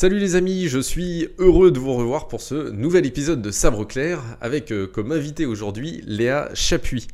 Salut les amis, je suis heureux de vous revoir pour ce nouvel épisode de Sabre Clair avec euh, comme invité aujourd'hui Léa Chapuis.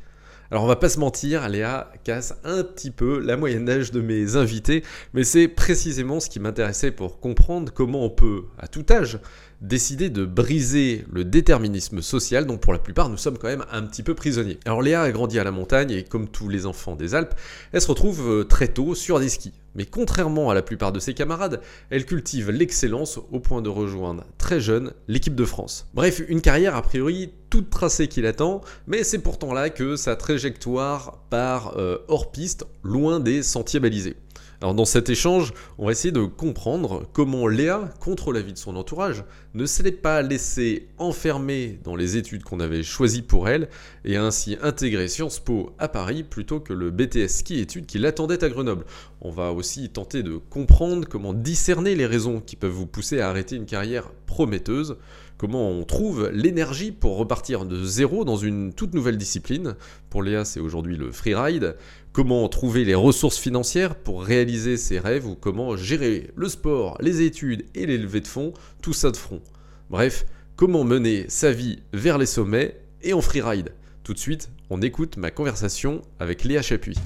Alors on va pas se mentir, Léa casse un petit peu la moyenne d'âge de mes invités, mais c'est précisément ce qui m'intéressait pour comprendre comment on peut, à tout âge, décider de briser le déterminisme social dont pour la plupart nous sommes quand même un petit peu prisonniers. Alors Léa a grandi à la montagne et comme tous les enfants des Alpes, elle se retrouve euh, très tôt sur des skis. Mais contrairement à la plupart de ses camarades, elle cultive l'excellence au point de rejoindre très jeune l'équipe de France. Bref, une carrière a priori toute tracée qui l'attend, mais c'est pourtant là que sa trajectoire part euh, hors piste, loin des sentiers balisés. Alors dans cet échange, on va essayer de comprendre comment Léa, contre l'avis de son entourage, ne s'est pas laissée enfermer dans les études qu'on avait choisies pour elle et a ainsi intégré Sciences Po à Paris plutôt que le BTS ski études qui l'attendait à Grenoble. On va aussi tenter de comprendre comment discerner les raisons qui peuvent vous pousser à arrêter une carrière prometteuse, comment on trouve l'énergie pour repartir de zéro dans une toute nouvelle discipline. Pour Léa, c'est aujourd'hui le freeride comment trouver les ressources financières pour réaliser ses rêves ou comment gérer le sport, les études et les levées de fonds, tout ça de front. Bref, comment mener sa vie vers les sommets et en freeride. Tout de suite, on écoute ma conversation avec Léa Chapuis.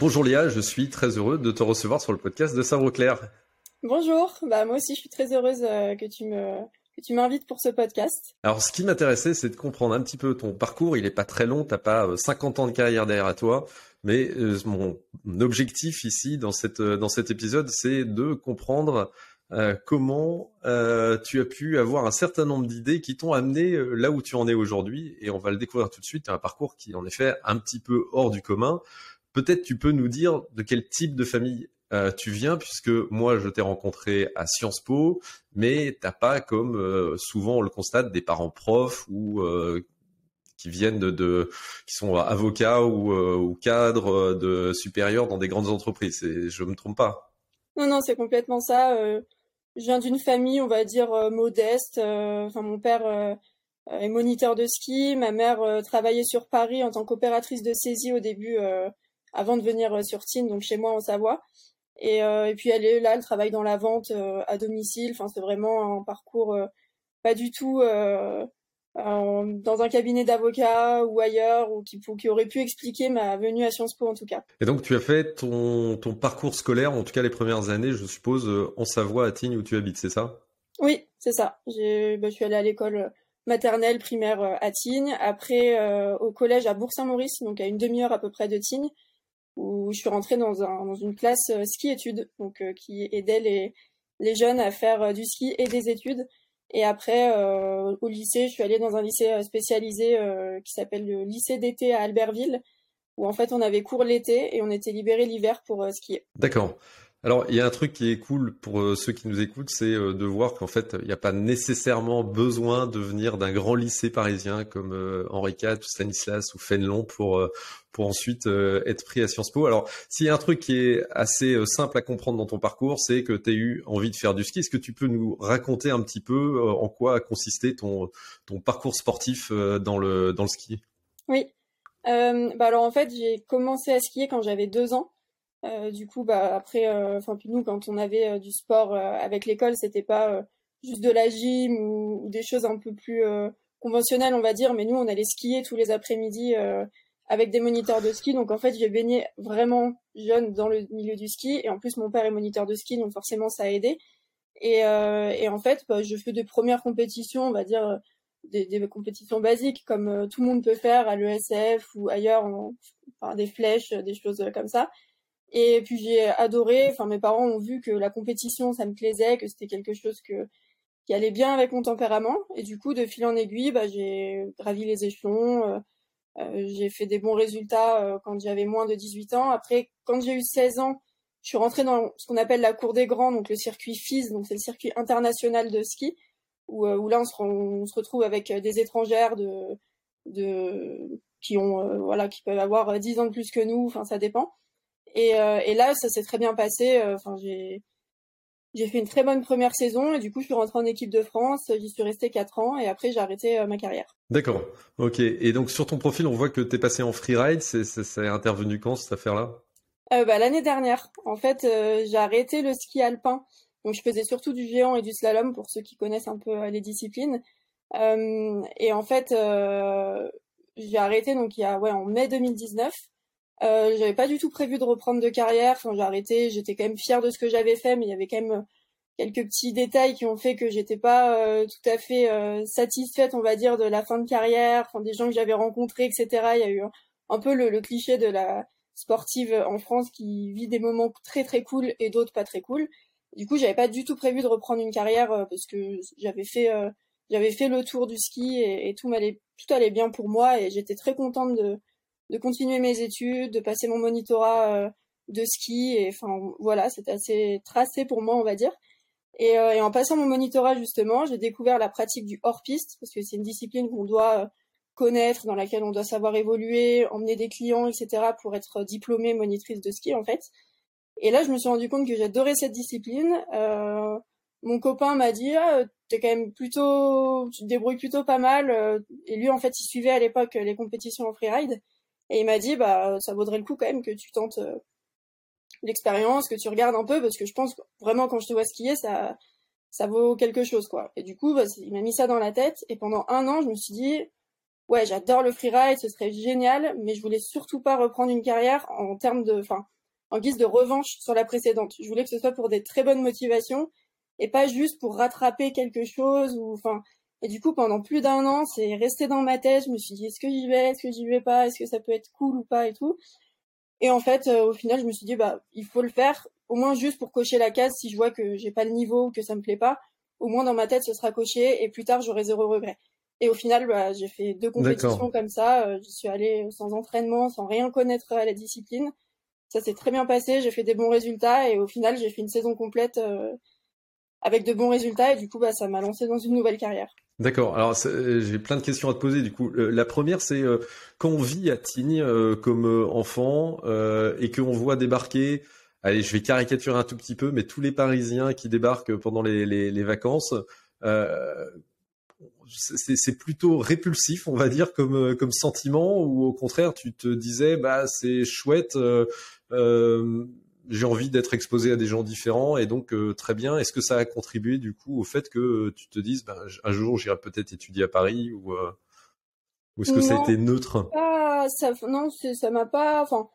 Bonjour Léa, je suis très heureux de te recevoir sur le podcast de Sabre Clair. Bonjour, bah moi aussi je suis très heureuse euh, que tu me tu m'invites pour ce podcast. Alors, ce qui m'intéressait, c'est de comprendre un petit peu ton parcours. Il n'est pas très long, tu n'as pas 50 euh, ans de carrière derrière toi. Mais euh, mon objectif ici, dans, cette, euh, dans cet épisode, c'est de comprendre comment tu as pu avoir un certain nombre d'idées qui t'ont amené là où tu en es aujourd'hui. Et on va le découvrir tout de suite. Un parcours qui, en effet, un petit peu hors du commun. Peut-être tu peux nous dire de quel type de famille euh, tu viens puisque moi je t'ai rencontré à Sciences Po, mais t'as pas comme euh, souvent on le constate des parents profs ou euh, qui viennent de, qui sont avocats ou, cadres de supérieurs dans des grandes entreprises. Et je me trompe pas. Non non c'est complètement ça. je viens d'une famille on va dire modeste. Enfin mon père est moniteur de ski, ma mère travaillait sur Paris en tant qu'opératrice de saisie au début avant de venir sur Tignes, donc chez moi en Savoie. Et, euh, et puis elle est là, elle travaille dans la vente euh, à domicile. Enfin, c'est vraiment un parcours euh, pas du tout dans un cabinet d'avocat ou ailleurs, ou qui, qui aurait pu expliquer ma venue à Sciences Po en tout cas. Et donc tu as fait ton, ton parcours scolaire, en tout cas les premières années, je suppose, en Savoie, à Tignes, où tu habites, c'est ça? Oui, c'est ça. J'ai, bah, je suis allée à l'école maternelle, primaire à Tignes, après au collège à Bourg-Saint-Maurice, donc à une demi-heure à peu près de Tignes où je suis rentrée dans, un, dans une classe euh, ski-études, donc euh, qui aidait les, les jeunes à faire euh, du ski et des études. Et après, au lycée, je suis allée dans un lycée spécialisé qui s'appelle le lycée d'été à Albertville, où en fait on avait cours l'été et on était libéré l'hiver pour skier. D'accord. Alors, il y a un truc qui est cool pour euh, ceux qui nous écoutent, c'est euh, de voir qu'en fait, il n'y a pas nécessairement besoin de venir d'un grand lycée parisien comme euh, Henri IV, Stanislas ou Fénelon pour pour ensuite être pris à Sciences Po. Alors, s'il y a un truc qui est assez simple à comprendre dans ton parcours, c'est que tu as eu envie de faire du ski. Est-ce que tu peux nous raconter un petit peu en quoi a consisté ton parcours sportif dans le dans le ski? Oui. bah alors en fait, j'ai commencé à skier quand j'avais deux ans. Euh, du coup, bah après, euh, enfin puis nous, quand on avait euh, du sport avec l'école, c'était pas juste de la gym ou, des choses un peu plus conventionnelles, on va dire. Mais nous, on allait skier tous les après-midi avec des moniteurs de ski. Donc en fait, j'ai baigné vraiment jeune dans le milieu du ski. Et en plus, mon père est moniteur de ski, donc forcément, ça a aidé. Et, et en fait, bah, je fais des premières compétitions, on va dire des, des compétitions basiques comme tout le monde peut faire à l'ESF ou ailleurs, enfin, des flèches, des choses comme ça. Et puis j'ai adoré. Enfin, mes parents ont vu que la compétition, ça me plaisait, que c'était quelque chose que qui allait bien avec mon tempérament. Et du coup, de fil en aiguille, bah, j'ai gravi les échelons. Euh, euh j'ai fait des bons résultats euh, quand j'avais moins de 18 ans. Après, quand j'ai eu 16 ans, je suis rentrée dans ce qu'on appelle la cour des grands, donc le circuit FIS, donc c'est le circuit international de ski, où, euh, où là on se, on se, retrouve avec des étrangères de, de qui ont voilà qui peuvent avoir 10 ans de plus que nous. Enfin, ça dépend. Et, euh, et là, ça s'est très bien passé. Euh, enfin, j'ai j'ai fait une très bonne première saison et du coup, je suis rentrée en équipe de France. J'y suis restée quatre ans et après, j'ai arrêté euh, ma carrière. D'accord. Ok. Et donc, sur ton profil, on voit que tu es passé en freeride. C'est, ça est intervenu quand cette affaire-là? Euh, bah, L'année dernière. En fait, euh, j'ai arrêté le ski alpin. Donc, je faisais surtout du géant et du slalom pour ceux qui connaissent un peu les disciplines. et en fait, j'ai arrêté donc il y a ouais en mai 2019. Euh, j'avais pas du tout prévu de reprendre de carrière. Enfin, j'ai arrêté. J'étais quand même fière de ce que j'avais fait, mais il y avait quand même euh, quelques petits détails qui ont fait que j'étais pas euh, tout à fait euh, satisfaite, on va dire, de la fin de carrière. Enfin, des gens que j'avais rencontrés, etc. Il y a eu un, peu le, le, cliché de la sportive en France qui vit des moments très très cool et d'autres pas très cool. Du coup, j'avais pas du tout prévu de reprendre une carrière parce que j'avais fait j'avais fait le tour du ski et, et tout m'allait tout allait bien pour moi et j'étais très contente de de continuer mes études, de passer mon monitorat euh, de ski. Et enfin, voilà, c'était assez tracé pour moi, on va dire. Et, euh, et, en passant mon monitorat, justement, j'ai découvert la pratique du hors-piste, parce que c'est une discipline qu'on doit euh, connaître, dans laquelle on doit savoir évoluer, emmener des clients, etc., pour être diplômée monitrice de ski, en fait. Et là, je me suis rendu compte que j'adorais cette discipline. Mon copain m'a dit, ah, plutôt, tu te débrouilles plutôt pas mal. Et lui, en fait, il suivait à l'époque les compétitions en freeride. Et il m'a dit, bah, ça vaudrait le coup quand même que tu tentes euh, l'expérience, que tu regardes un peu, parce que je pense vraiment quand je te vois skier, ça, ça vaut quelque chose, quoi. Et du coup, bah, il m'a mis ça dans la tête. Et pendant un an, je me suis dit, ouais, j'adore le freeride, ce serait génial, mais je voulais surtout pas reprendre une carrière en termes de, enfin, en guise de revanche sur la précédente. Je voulais que ce soit pour des très bonnes motivations et pas juste pour rattraper quelque chose ou, enfin, et du coup, pendant plus d'un an, c'est resté dans ma tête. Je me suis dit, est-ce que j'y vais, est-ce que j'y vais pas, est-ce que ça peut être cool ou pas et tout? Et en fait, euh, au final, je me suis dit, bah, il faut le faire, au moins juste pour cocher la case. Si je vois que j'ai pas le niveau ou que ça me plaît pas, au moins dans ma tête, ce sera coché et plus tard, j'aurai zéro regret. Et au final, bah, j'ai fait deux compétitions comme ça. Euh, je suis allée sans entraînement, sans rien connaître à la discipline. Ça s'est très bien passé. J'ai fait des bons résultats et au final, j'ai fait une saison complète euh, avec de bons résultats et du coup, bah, ça m'a lancé dans une nouvelle carrière. D'accord. Alors j'ai plein de questions à te poser. Du coup, la première, c'est euh, quand on vit à Tignes euh, comme euh, enfant et qu'on voit débarquer, allez, je vais caricaturer un tout petit peu, mais tous les Parisiens qui débarquent pendant les, les, les vacances, c'est plutôt répulsif, on va dire, comme comme sentiment, ou au contraire, tu te disais, bah c'est chouette j'ai envie d'être exposé à des gens différents et donc euh, très bien. Est-ce que ça a contribué du coup au fait que tu te dises ben, un jour j'irai peut-être étudier à Paris ou, euh, ou est-ce que ça a été neutre? Ça, Non, ça m'a pas. Enfin,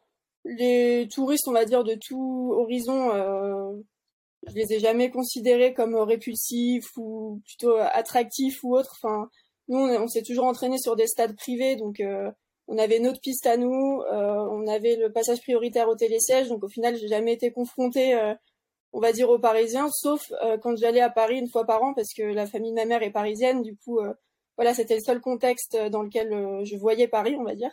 les touristes, on va dire de tout horizon, euh, je les ai jamais considérés comme répulsifs ou plutôt attractifs ou autres. Enfin, nous on, on s'est toujours entraîné sur des stades privés, donc euh, on avait notre piste à nous, euh, on avait le passage prioritaire au télésiège, donc au final, j'ai jamais été confrontée, euh, on va dire, aux Parisiens, sauf euh, quand j'allais à Paris une fois par an, parce que la famille de ma mère est parisienne, du coup, voilà, c'était le seul contexte dans lequel je voyais Paris, on va dire.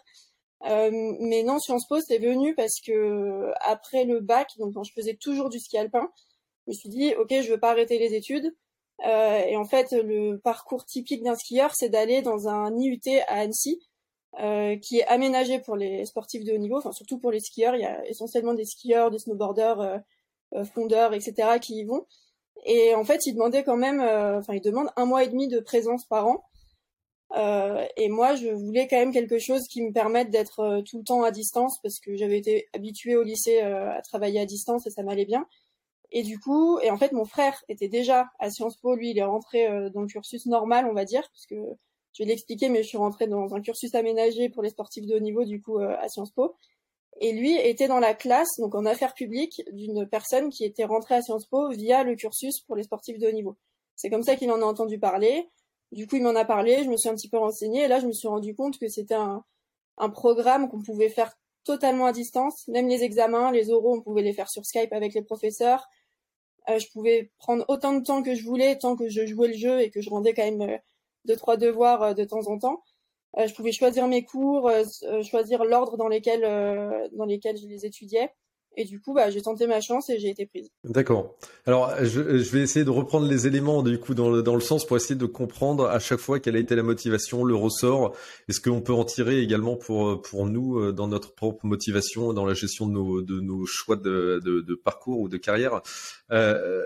mais non, Sciences Po, c'est venu parce que après le bac, donc quand je faisais toujours du ski alpin, je me suis dit, ok, je veux pas arrêter les études. et en fait, le parcours typique d'un skieur, c'est d'aller dans un IUT à Annecy, euh, qui est aménagé pour les sportifs de haut niveau, enfin surtout pour les skieurs. Il y a essentiellement des skieurs, des snowboarders, euh, euh fondeurs, etc. qui y vont. Et en fait, ils demandaient quand même, euh, enfin ils demandent un mois et demi de présence par an. Euh, et moi, je voulais quand même quelque chose qui me permette d'être tout le temps à distance parce que j'avais été habituée au lycée à travailler à distance et ça m'allait bien. Et du coup, et en fait, mon frère était déjà à Sciences Po. Lui, il est rentré dans le cursus normal, on va dire, parce que je vais l'expliquer, mais je suis rentrée dans un cursus aménagé pour les sportifs de haut niveau, du coup, euh, à Sciences Po. Et lui était dans la classe, donc en affaires publiques, d'une personne qui était rentrée à Sciences Po via le cursus pour les sportifs de haut niveau. C'est comme ça qu'il en a entendu parler. Du coup, il m'en a parlé, je me suis un petit peu renseignée, et là, je me suis rendu compte que c'était un, un programme qu'on pouvait faire totalement à distance. Même les examens, les oraux, on pouvait les faire sur Skype avec les professeurs. Euh, je pouvais prendre autant de temps que je voulais, tant que je jouais le jeu et que je rendais quand même euh, deux trois devoirs euh, de temps en temps. Euh, je pouvais choisir mes cours, euh, choisir l'ordre dans lesquels dans lesquels je les étudiais. Et du coup, bah, j'ai tenté ma chance et j'ai été prise. D'accord. Alors, je, je, vais essayer de reprendre les éléments du coup dans le, dans le sens pour essayer de comprendre à chaque fois quelle a été la motivation, le ressort. Est-ce qu'on peut en tirer également pour pour nous dans notre propre motivation, dans la gestion de nos de nos choix de, de, de parcours ou de carrière? Euh,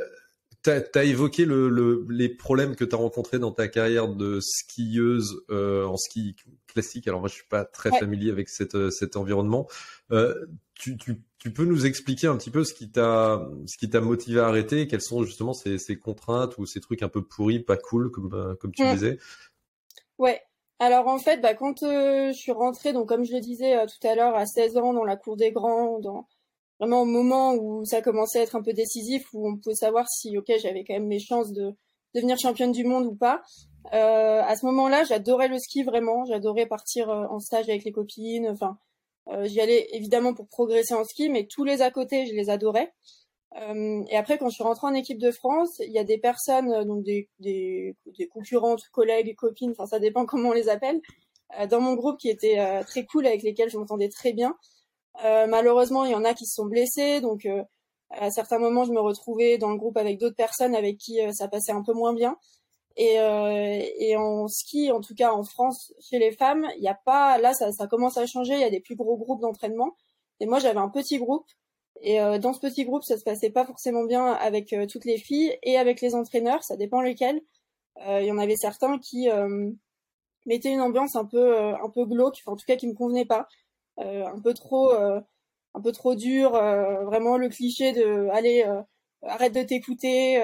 tu as, évoqué le, les problèmes que tu as rencontrés dans ta carrière de skieuse euh, en ski classique. Alors moi, je suis pas très familier avec cette, cet environnement. Euh, tu, tu, tu, peux nous expliquer un petit peu ce qui t'a ce qui t'a motivé à arrêter? Quelles sont justement ces, ces, contraintes ou ces trucs un peu pourris, pas cool, comme, euh, comme tu disais? Ouais. Alors en fait, bah, quand je suis rentrée, donc comme je le disais tout à l'heure, à 16 ans dans la cour des grands, dans vraiment au moment où ça commençait à être un peu décisif, où on pouvait savoir si, ok, j'avais quand même mes chances de devenir championne du monde ou pas. Euh, à ce moment-là, j'adorais le ski vraiment, j'adorais partir euh, en stage avec les copines. Enfin, euh, j'y allais évidemment pour progresser en ski, mais tous les à côté, je les adorais. Euh, et après, quand je suis rentrée en équipe de France, il y a des personnes, euh, donc des, des, des concurrentes, collègues, copines, enfin ça dépend comment on les appelle, euh, dans mon groupe qui étaient très cool, avec lesquels je m'entendais très bien. Euh, malheureusement, il y en a qui se sont blessés, donc euh, à certains moments, je me retrouvais dans le groupe avec d'autres personnes avec qui euh, ça passait un peu moins bien. Et, et, en ski, en tout cas en France, chez les femmes, il n'y a pas. Là, ça, ça, commence à changer. Il y a des plus gros groupes d'entraînement. Et moi, j'avais un petit groupe. Et dans ce petit groupe, ça se passait pas forcément bien avec toutes les filles et avec les entraîneurs. Ça dépend lesquels. Il y en avait certains qui mettaient une ambiance un peu un peu glauque, en tout cas qui me convenait pas. Euh, un peu trop euh, un peu trop dur, euh, vraiment le cliché de allez arrête de t'écouter,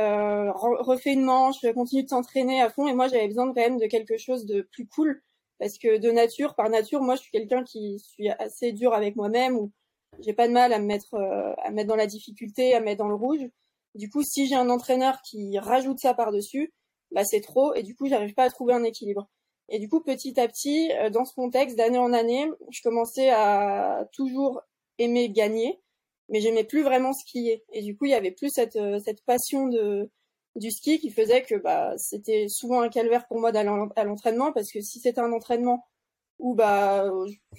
refais une manche, continue de t'entraîner à fond. Et moi, j'avais besoin quand même de quelque chose de plus cool, parce que de nature, par nature, moi, je suis quelqu'un qui suis assez dur avec moi-même, ou j'ai pas de mal à me mettre, à me mettre dans la difficulté, à me mettre dans le rouge. Du coup, si j'ai un entraîneur qui rajoute ça par-dessus, bah c'est trop, et du coup, j'arrive pas à trouver un équilibre. Et du coup, petit à petit, euh, dans ce contexte, d'année en année, je commençais à toujours aimer gagner, mais j'aimais plus vraiment skier. Et du coup, il y avait plus cette, euh, cette passion de, du ski qui faisait que bah, c'était souvent un calvaire pour moi d'aller à l'entraînement, parce que si c'était un entraînement où bah,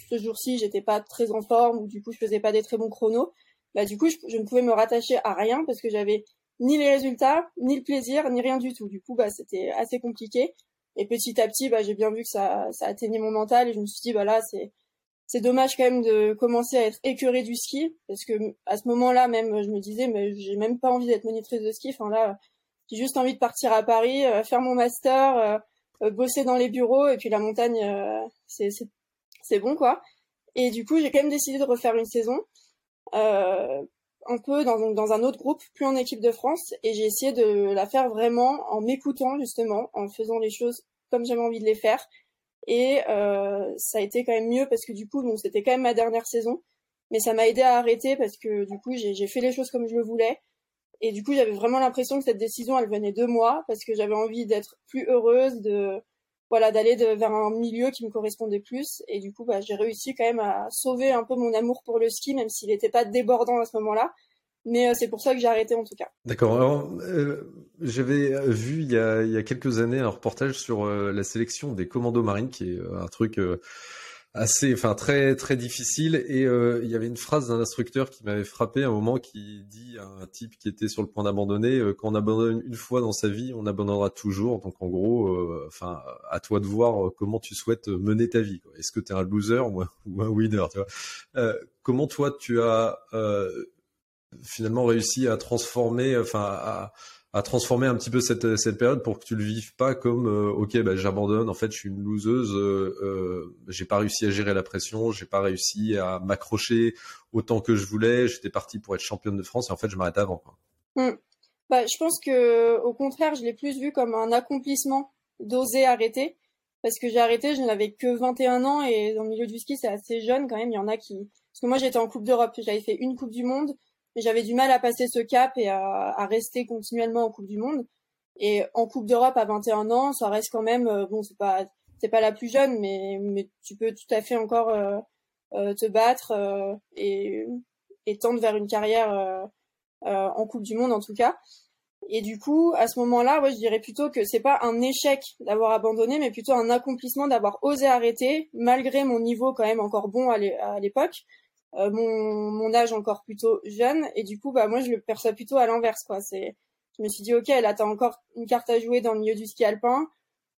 ce jour-ci, j'étais pas très en forme, ou du coup, je faisais pas des très bons chronos, bah, du coup, je, ne pouvais me rattacher à rien parce que j'avais ni les résultats, ni le plaisir, ni rien du tout. Du coup, bah, c'était assez compliqué. Et petit à petit, bah, j'ai bien vu que ça, ça atteignait mon mental et je me suis dit, bah là, c'est, c'est dommage quand même de commencer à être écœuré du ski parce que à ce moment-là même, je me disais, mais j'ai même pas envie d'être monitrice de ski. Enfin là, j'ai juste envie de partir à Paris, euh, faire mon master, euh, euh, bosser dans les bureaux et puis la montagne, c'est, c'est, c'est bon quoi. Et du coup, j'ai quand même décidé de refaire une saison. Un peu dans, dans un autre groupe, plus en équipe de France, et j'ai essayé de la faire vraiment en m'écoutant justement, en faisant les choses comme j'avais envie de les faire. Et euh, ça a été quand même mieux parce que du coup, c'était quand même ma dernière saison, mais ça m'a aidé à arrêter parce que du coup, j'ai fait les choses comme je le voulais. Et du coup, j'avais vraiment l'impression que cette décision, elle venait de moi parce que j'avais envie d'être plus heureuse, de voilà, d'aller vers un milieu qui me correspondait plus. Et du coup, bah, j'ai réussi quand même à sauver un peu mon amour pour le ski, même s'il n'était pas débordant à ce moment-là. Mais euh, c'est pour ça que j'ai arrêté en tout cas. D'accord. Alors, euh, j'avais euh, vu il y, a, il y a quelques années un reportage sur la sélection des commandos marines, qui est un truc assez, enfin très très difficile. Et il y avait une phrase d'un instructeur qui m'avait frappé à un moment, qui dit à un type qui était sur le point d'abandonner quand on abandonne une fois dans sa vie, on abandonnera toujours. Donc en gros, enfin à toi de voir comment tu souhaites mener ta vie. Est-ce que tu es un loser ou un, ou un winner tu vois? Comment toi tu as finalement réussi à transformer, enfin à, à, transformer un petit peu cette, cette période pour que tu le vives pas comme euh, ok bah, j'abandonne, en fait je suis une loseuse, euh, euh, j'ai pas réussi à gérer la pression, j'ai pas réussi à m'accrocher autant que je voulais, j'étais parti pour être championne de France et en fait je m'arrête avant. Mmh. Bah, je pense que au contraire je l'ai plus vu comme un accomplissement d'oser arrêter parce que j'ai arrêté, je n'avais que 21 ans et dans le milieu du ski c'est assez jeune quand même, il y en a qui parce que moi j'étais en Coupe d'Europe, j'avais fait une Coupe du Monde, mais j'avais du mal à passer ce cap et à, à, rester continuellement en Coupe du Monde. Et en Coupe d'Europe à 21 ans, ça reste quand même euh, bon, c'est pas c'est pas la plus jeune, mais mais tu peux tout à fait encore euh, euh te battre euh, et et tendre vers une carrière en Coupe du Monde en tout cas. Et du coup, à ce moment-là, ouais, je dirais plutôt que c'est pas un échec d'avoir abandonné, mais plutôt un accomplissement d'avoir osé arrêter, malgré mon niveau quand même encore bon à l'époque, euh, mon, âge encore plutôt jeune. Et du coup bah moi je le perçois plutôt à l'inverse quoi. C'est je me suis dit ok là t'as encore une carte à jouer dans le milieu du ski alpin.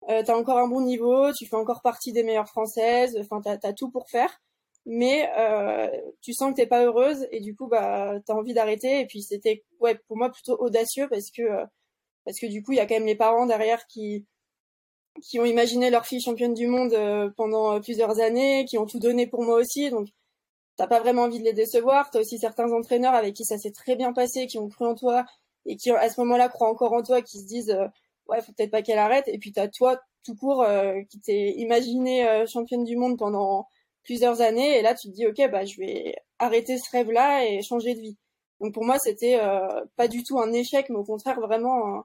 Euh, t'as encore un bon niveau tu fais encore partie des meilleures françaises. Enfin t'as as tout pour faire. Mais euh, tu sens que t'es pas heureuse et du coup bah t'as envie d'arrêter. Et puis c'était ouais pour moi plutôt audacieux parce que euh, parce que du coup, il y a quand même les parents derrière qui qui ont imaginé leur fille championne du monde pendant plusieurs années, qui ont tout donné pour moi aussi, donc t'as pas vraiment envie de les décevoir. T'as aussi certains entraîneurs avec qui ça s'est très bien passé, qui ont cru en toi et qui à ce moment-là croient encore en toi, qui se disent euh, ouais faut peut-être pas qu'elle arrête. Et puis t'as toi tout court euh, qui t'es imaginé euh, championne du monde pendant plusieurs années et là tu te dis ok bah je vais arrêter ce rêve-là et changer de vie. Donc pour moi c'était pas du tout un échec, mais au contraire vraiment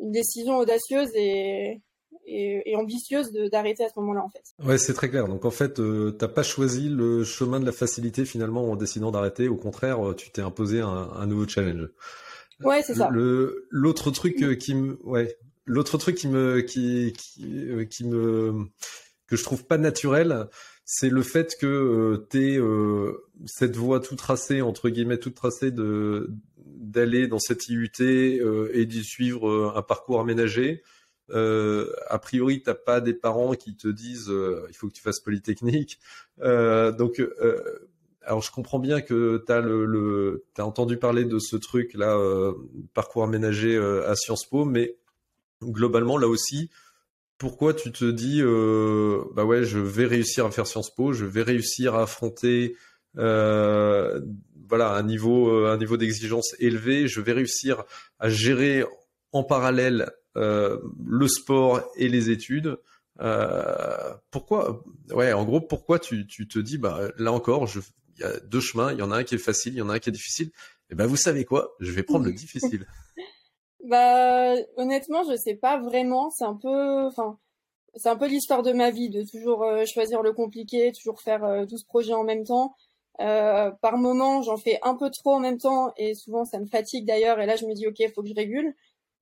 une décision audacieuse et et, ambitieuse d'arrêter à ce moment-là en fait. Ouais, c'est très clair. Donc en fait, euh, t'as pas choisi le chemin de la facilité finalement en décidant d'arrêter. Au contraire, euh, tu t'es imposé un, un, nouveau challenge. Ouais, c'est ça. L'autre truc euh, qui me ouais l'autre truc qui me qui qui, euh, qui me que je trouve pas naturel, c'est le fait que euh, cette voie tout tracée entre guillemets toute tracée de d'aller dans cette IUT euh, et d'y suivre un parcours aménagé euh, a priori, t'as pas des parents qui te disent euh, il faut que tu fasses polytechnique. Euh, donc, alors je comprends bien que t'as t'as entendu parler de ce truc là, parcours aménagé à Sciences Po, mais globalement là aussi, pourquoi tu te dis bah ouais, je vais réussir à faire Sciences Po, je vais réussir à affronter voilà un niveau un niveau d'exigence élevé, je vais réussir à gérer en parallèle le sport et les études. Euh, pourquoi Ouais, en gros, pourquoi tu, tu te dis bah là encore, il y a deux chemins, il y en a un qui est facile, il y en a un qui est difficile. Et eh ben vous savez quoi? Je vais prendre le difficile. bah honnêtement, je sais pas vraiment. C'est un peu, enfin, c'est un peu l'histoire de ma vie de toujours euh, choisir le compliqué, toujours faire euh, 12 projets en même temps. Euh, par moment, j'en fais un peu trop en même temps et souvent ça me fatigue d'ailleurs. Et là, je me dis ok, faut que je régule.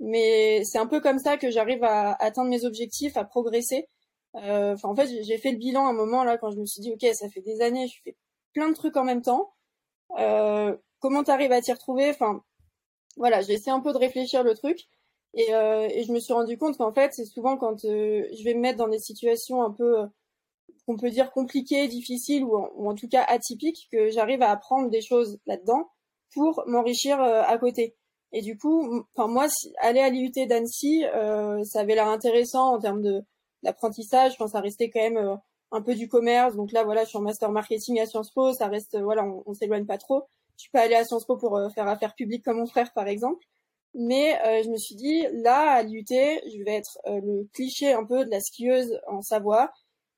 Mais c'est un peu comme ça que j'arrive à atteindre mes objectifs, à progresser. Euh, en fait, j'ai fait le bilan à un moment là quand je me suis dit, ok, ça fait des années, je fais plein de trucs en même temps. Euh, comment t'arrives à t'y retrouver? Enfin, voilà, j'ai essayé un peu de réfléchir le truc et, euh, je me suis rendu compte qu'en fait, c'est souvent quand euh, je vais me mettre dans des situations un peu qu'on peut dire compliquées, difficiles ou en tout cas atypiques que j'arrive à apprendre des choses là-dedans pour m'enrichir à côté. Et du coup, enfin moi, aller à l'IUT d'Annecy, euh, ça avait l'air intéressant en termes de d'apprentissage. Enfin, ça restait quand même euh, un peu du commerce. Donc là, voilà, je suis en master marketing à Sciences Po. Ça reste, voilà, on, on s'éloigne pas trop. Je suis pas allée à Sciences Po pour euh, faire affaires publiques comme mon frère, par exemple. Mais je me suis dit, là, à l'IUT, je vais être le cliché un peu de la skieuse en Savoie,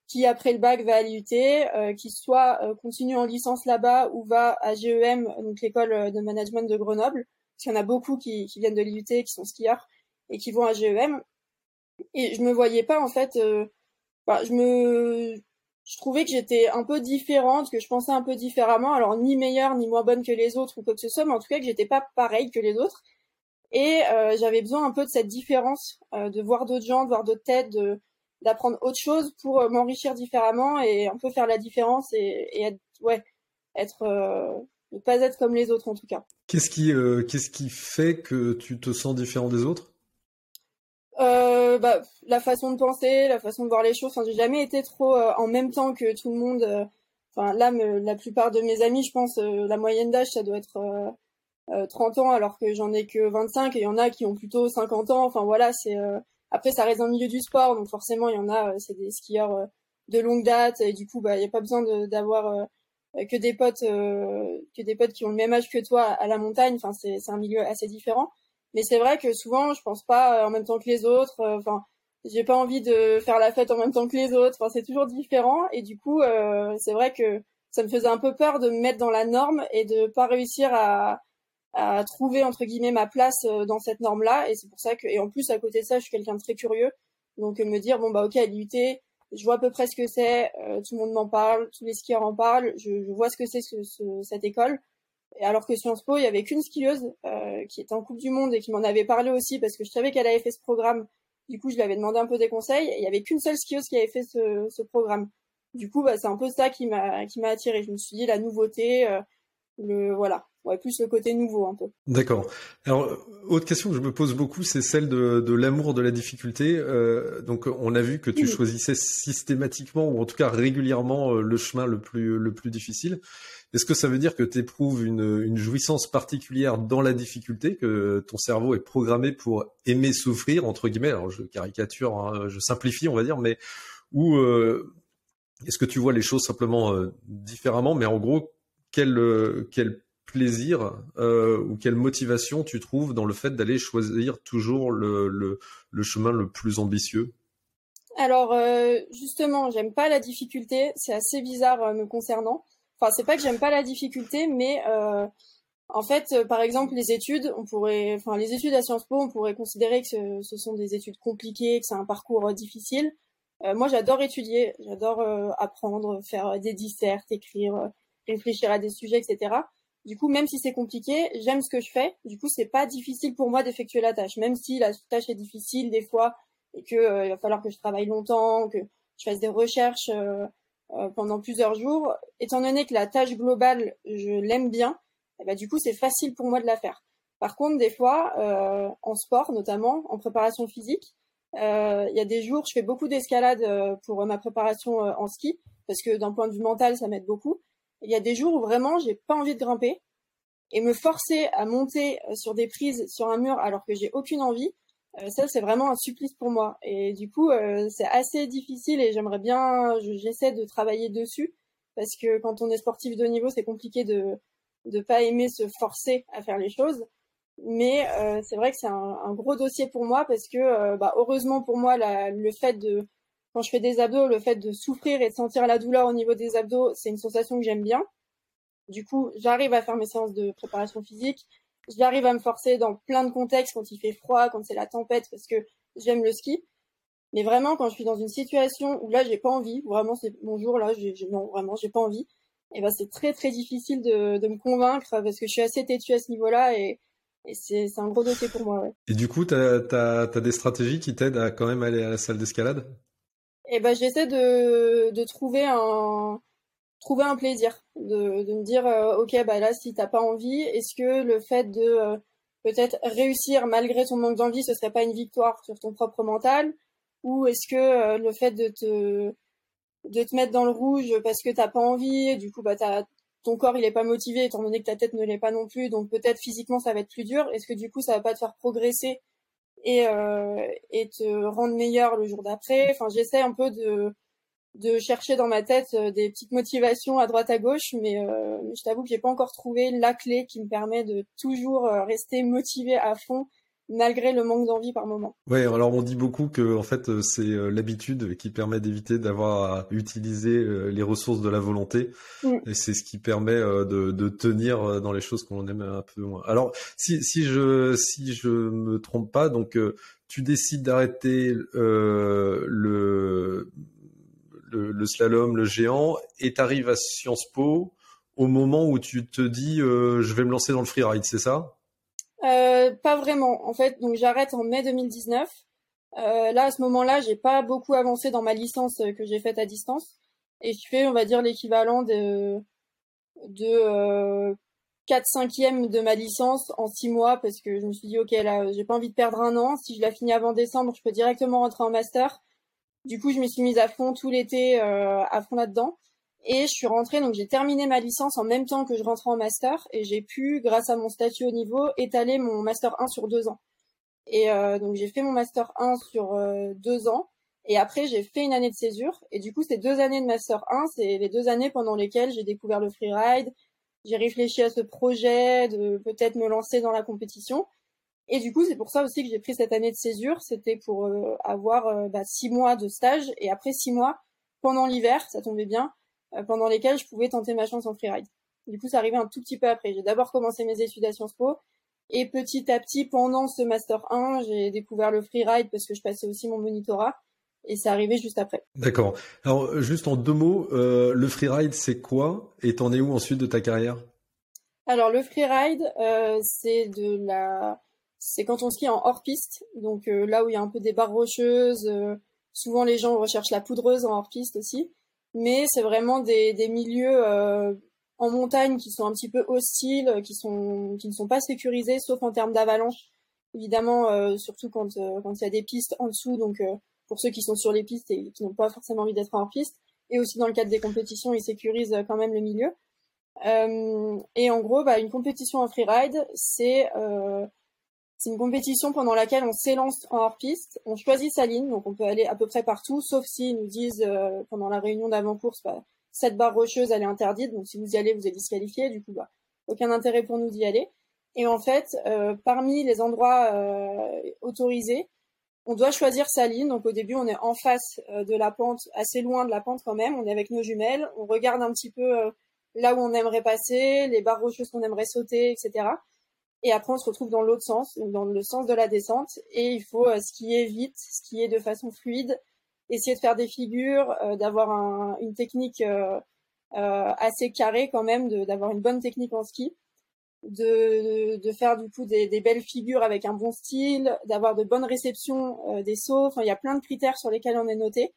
qui après le bac va à l'IUT, qui soit continue en licence là-bas ou va à GEM, donc l'école de management de Grenoble parce qu'il y en a beaucoup qui, viennent de l'IUT, qui sont skieurs et qui vont à GEM. Et je me voyais pas en fait. Euh, bah, je me, je trouvais que j'étais un peu différente, que je pensais un peu différemment. Alors ni meilleure ni moins bonne que les autres ou quoi que ce soit, mais en tout cas que j'étais pas pareille que les autres. Et euh, j'avais besoin un peu de cette différence, euh, de voir d'autres gens, de voir d'autres têtes, d'apprendre autre chose pour m'enrichir différemment et un peu faire la différence et, et être, ouais, être ne pas être comme les autres en tout cas. Qu'est-ce qui, euh, qu'est-ce qui fait que tu te sens différent des autres? Euh, bah, La façon de penser, la façon de voir les choses. Enfin, j'ai jamais été trop euh, en même temps que tout le monde. Enfin, là, me, la plupart de mes amis, je pense, la moyenne d'âge, ça doit être 30 ans, alors que j'en ai que 25 et il y en a qui ont plutôt 50 ans. Enfin, voilà, c'est. Après, ça reste dans le milieu du sport, donc forcément, il y en a, c'est des skieurs de longue date et du coup, bah, il n'y a pas besoin d'avoir que des potes euh, que des potes qui ont le même âge que toi à la montagne. Enfin c'est c'est un milieu assez différent. Mais c'est vrai que souvent je pense pas euh, en même temps que les autres. Enfin j'ai pas envie de faire la fête en même temps que les autres. Enfin c'est toujours différent. Et du coup c'est vrai que ça me faisait un peu peur de me mettre dans la norme et de pas réussir à à trouver entre guillemets ma place dans cette norme là et c'est pour ça que et en plus à côté de ça je suis quelqu'un de très curieux. Donc me dire bon bah ok à l'IUT je vois à peu près ce que c'est, euh, tout le monde m'en parle, tous les skieurs en parlent, je, je vois ce que c'est ce, ce, cette école. Et alors que Sciences Po, il y avait qu'une skieuse euh, qui était en Coupe du Monde et qui m'en avait parlé aussi parce que je savais qu'elle avait fait ce programme. Du coup, je lui avais demandé un peu des conseils et il y avait qu'une seule skieuse qui avait fait ce, ce programme. Du coup, bah, c'est un peu ça qui m'a qui m'a attiré. Je me suis dit la nouveauté, euh, le voilà, ouais, plus le côté nouveau un peu. D'accord. Alors, autre question que je me pose beaucoup, c'est celle de, de l'amour de la difficulté. Euh, donc, on a vu que tu choisissais systématiquement, ou en tout cas régulièrement, euh, le chemin le plus, le plus difficile. Est-ce que ça veut dire que tu éprouves une, une, jouissance particulière dans la difficulté, que ton cerveau est programmé pour aimer souffrir, entre guillemets? Alors, je caricature, hein, je simplifie, on va dire, mais ou euh, est-ce que tu vois les choses simplement euh, différemment? Mais en gros, quel, quel plaisir euh, ou quelle motivation tu trouves dans le fait d'aller choisir toujours le, chemin le plus ambitieux? Alors euh, justement, j'aime pas la difficulté. C'est assez bizarre euh, me concernant. Enfin, c'est pas que j'aime pas la difficulté, mais en fait, par exemple, les études, on pourrait, enfin, les études à Sciences Po, on pourrait considérer que ce, ce sont des études compliquées, que c'est un parcours difficile. moi, j'adore étudier, j'adore apprendre, faire des dissertes, écrire, réfléchir à des sujets, etc. Du coup, même si c'est compliqué, j'aime ce que je fais. Du coup, c'est pas difficile pour moi d'effectuer la tâche, même si la tâche est difficile des fois et que euh, va falloir que je travaille longtemps, que je fasse des recherches euh, euh, pendant plusieurs jours. Étant donné que la tâche globale, je l'aime bien, eh ben, du coup, c'est facile pour moi de la faire. Par contre, des fois, en sport, notamment en préparation physique, il y a des jours, je fais beaucoup d'escalade pour ma préparation en ski, parce que d'un point de vue mental, ça m'aide beaucoup. Il y a des jours où vraiment j'ai pas envie de grimper et me forcer à monter euh, sur des prises sur un mur alors que j'ai aucune envie, euh, ça c'est vraiment un supplice pour moi. Et du coup, euh, c'est assez difficile et j'aimerais bien, j'essaie de travailler dessus parce que quand on est sportif de haut niveau, c'est compliqué de de pas aimer se forcer à faire les choses. Mais c'est vrai que c'est un, gros dossier pour moi parce que, bah, heureusement pour moi, le fait de quand je fais des abdos, le fait de souffrir et de sentir la douleur au niveau des abdos, c'est une sensation que j'aime bien. Du coup, j'arrive à faire mes séances de préparation physique. J'arrive à me forcer dans plein de contextes quand il fait froid, quand c'est la tempête, parce que j'aime le ski. Mais vraiment, quand je suis dans une situation où là, j'ai pas envie, vraiment, c'est mon jour là, non, vraiment, j'ai pas envie. Et ben, c'est très très difficile de, me convaincre parce que je suis assez têtue à ce niveau-là et, c'est, un gros dossier pour moi. Et du coup, t'as, t'as, t'as des stratégies qui t'aident à quand même aller à la salle d'escalade? Et ben j'essaie de, trouver un plaisir, de, de me dire euh, ok bah là si t'as pas envie, est-ce que le fait de euh, peut-être réussir malgré ton manque d'envie, ce serait pas une victoire sur ton propre mental, ou est-ce que euh, le fait de te de te mettre dans le rouge parce que t'as pas envie, du coup bah t'as ton corps il est pas motivé étant donné que ta tête ne l'est pas non plus, donc peut-être physiquement ça va être plus dur. Est-ce que du coup ça va pas te faire progresser et, euh, et te rendre meilleur le jour d'après. Enfin, j'essaie un peu de, de chercher dans ma tête euh, des petites motivations à droite à gauche, mais, euh, je t'avoue que j'ai pas encore trouvé la clé qui me permet de toujours euh, rester motivé à fond malgré le manque d'envie par moment. Ouais, alors on dit beaucoup que en fait euh, c'est euh, l'habitude qui permet d'éviter d'avoir à utiliser euh, les ressources de la volonté mm. et c'est ce qui permet de, de, tenir dans les choses qu'on aime un peu moins. Alors si si je si je me trompe pas, donc tu décides d'arrêter euh, le, le, le slalom, le géant et t'arrives à Sciences Po au moment où tu te dis je vais me lancer dans le freeride, c'est ça? Euh, pas vraiment. En fait, donc j'arrête en mai 2019. Euh, là, à ce moment-là, j'ai pas beaucoup avancé dans ma licence que j'ai faite à distance, et je fais, on va dire, l'équivalent de de euh, 4 cinquièmes de ma licence en 6 mois parce que je me suis dit ok là j'ai pas envie de perdre un an si je la finis avant décembre je peux directement rentrer en master du coup je me suis mise à fond tout l'été euh, à fond là-dedans et je suis rentrée, donc j'ai terminé ma licence en même temps que je rentrais en master et j'ai pu, grâce à mon statut au niveau, étaler mon master 1 sur deux ans. Et euh, donc j'ai fait mon master 1 sur euh, deux ans et après j'ai fait une année de césure. Et du coup ces deux années de master 1, c'est les deux années pendant lesquelles j'ai découvert le freeride, j'ai réfléchi à ce projet de peut-être me lancer dans la compétition. Et du coup c'est pour ça aussi que j'ai pris cette année de césure, c'était pour euh, avoir bah, six mois de stage et après six mois pendant l'hiver, ça tombait bien pendant lesquelles je pouvais tenter ma chance en freeride. Du coup, ça arrivait un tout petit peu après. J'ai d'abord commencé mes études à Sciences Po et petit à petit, pendant ce master 1, j'ai découvert le freeride parce que je passais aussi mon monitorat et c'est arrivé juste après. D'accord. Alors, juste en deux mots, euh, le freeride, c'est quoi et t'en es où ensuite de ta carrière? Alors, le freeride, euh, c'est de la, c'est quand on skie en hors piste, donc euh, là où il y a un peu des barres rocheuses. Euh, souvent, les gens recherchent la poudreuse en hors piste aussi mais c'est vraiment des, milieux euh, en montagne qui sont un petit peu hostiles, qui sont qui ne sont pas sécurisées, sauf en termes d'avalanche. Évidemment, surtout quand quand il y a des pistes en dessous, donc pour ceux qui sont sur les pistes et qui n'ont pas forcément envie d'être en piste. Et aussi dans le cadre des compétitions, ils sécurisent quand même le milieu. Euh, et en gros, bah, une compétition en freeride, c'est euh, c'est une compétition pendant laquelle on s'élance en hors-piste, on choisit sa ligne, donc on peut aller à peu près partout, sauf s'ils nous disent euh, pendant la réunion d'avant-course, bah, cette barre rocheuse, elle est interdite, donc si vous y allez, vous êtes disqualifié, du coup, bah, aucun intérêt pour nous d'y aller. Et en fait, euh, parmi les endroits euh, autorisés, on doit choisir sa ligne. Donc au début, on est en face de la pente, assez loin de la pente quand même. On est avec nos jumelles. On regarde un petit peu là où on aimerait passer, les barres rocheuses qu'on aimerait sauter, etc. Et après, on se retrouve dans l'autre sens, dans le sens de la descente, et il faut euh, skier vite, skier de façon fluide, essayer de faire des figures, euh, d'avoir une technique euh, assez carrée quand même, d'avoir une bonne technique en ski, de, faire du coup des, des, belles figures avec un bon style, d'avoir de bonnes réceptions des sauts. Enfin, il y a plein de critères sur lesquels on est noté.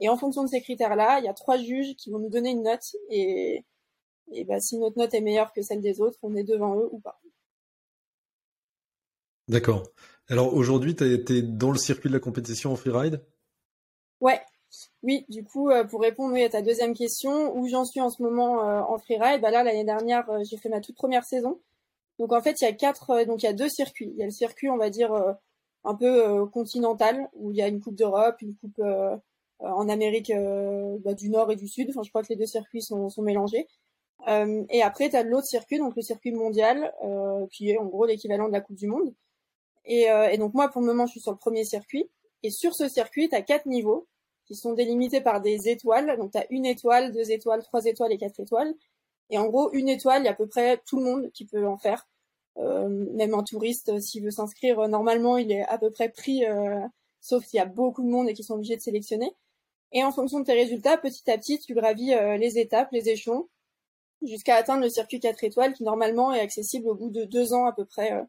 Et en fonction de ces critères-là, il y a trois juges qui vont nous donner une note et et bah, si notre note est meilleure que celle des autres, on est devant eux ou pas. D'accord. Alors aujourd'hui, tu été dans le circuit de la compétition en freeride? Ouais. Oui, du coup, euh, pour répondre à ta deuxième question, où j'en suis en ce moment euh, en freeride, bah là, l'année dernière, euh, j'ai fait ma toute première saison. Donc en fait, il y a quatre, donc il y a deux circuits. Il y a le circuit, on va dire, un peu continental, où il y a une coupe d'Europe, une coupe en Amérique bah, du Nord et du Sud. Enfin, je crois que les deux circuits sont, mélangés. Et après, tu as l'autre circuit, donc le circuit mondial, qui est en gros l'équivalent de la Coupe du Monde. Et, euh, et, donc moi, pour le moment, je suis sur le premier circuit. Et sur ce circuit, tu quatre niveaux qui sont délimités par des étoiles. Donc tu as une étoile, deux étoiles, trois étoiles et quatre étoiles. Et en gros, une étoile, il y a à peu près tout le monde qui peut en faire. Euh, même un touriste, s'il veut s'inscrire, normalement, il est à peu près pris, euh, sauf s'il y a beaucoup de monde et qui sont obligés de sélectionner. Et en fonction de tes résultats, petit à petit, tu gravis les étapes, les échelons, jusqu'à atteindre le circuit 4 étoiles qui normalement est accessible au bout de deux ans à peu près euh, euh,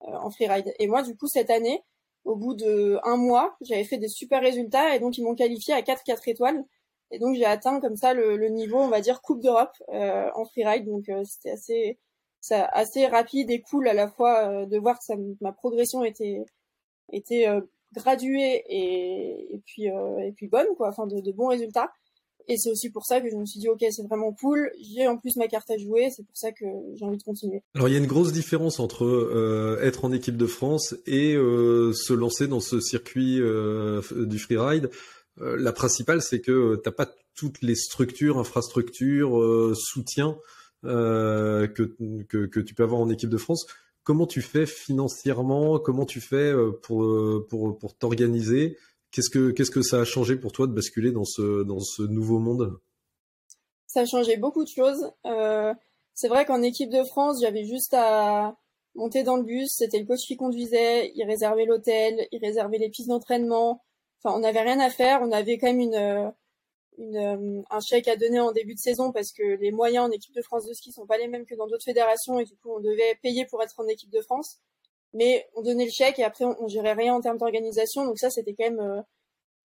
en freeride. Et moi, du coup, cette année, au bout de un mois, j'avais fait des super résultats et donc ils m'ont qualifié à 4 4 étoiles. Et donc j'ai atteint comme ça le, niveau, on va dire, Coupe d'Europe euh, en freeride. Donc c'était assez, ça, assez rapide et cool à la fois de voir que ma progression était, était graduée et, et puis, et puis bonne, quoi, enfin de, de bons résultats. Et c'est aussi pour ça que je me suis dit, ok, c'est vraiment cool. J'ai en plus ma carte à jouer, c'est pour ça que j'ai envie de continuer. Alors il y a une grosse différence entre euh, être en équipe de France et euh, se lancer dans ce circuit euh, du freeride. La principale, c'est que t'as pas toutes les structures, infrastructures, soutien que, que, que tu peux avoir en équipe de France. Comment tu fais financièrement? Comment tu fais pour pour pour t'organiser? Qu'est-ce que ça a changé pour toi de basculer dans ce nouveau monde? Ça a changé beaucoup de choses. Euh, c'est vrai qu'en équipe de France, j'avais juste à monter dans le bus. C'était le coach qui conduisait. Il réservait l'hôtel, il réservait les pistes d'entraînement. Enfin, on n'avait rien à faire. On avait quand même une euh, un chèque à donner en début de saison parce que les moyens en équipe de France de ski sont pas les mêmes que dans d'autres fédérations et du coup on devait payer pour être en équipe de France mais on donnait le chèque et après on, gérait rien en termes d'organisation. Donc ça c'était quand même euh,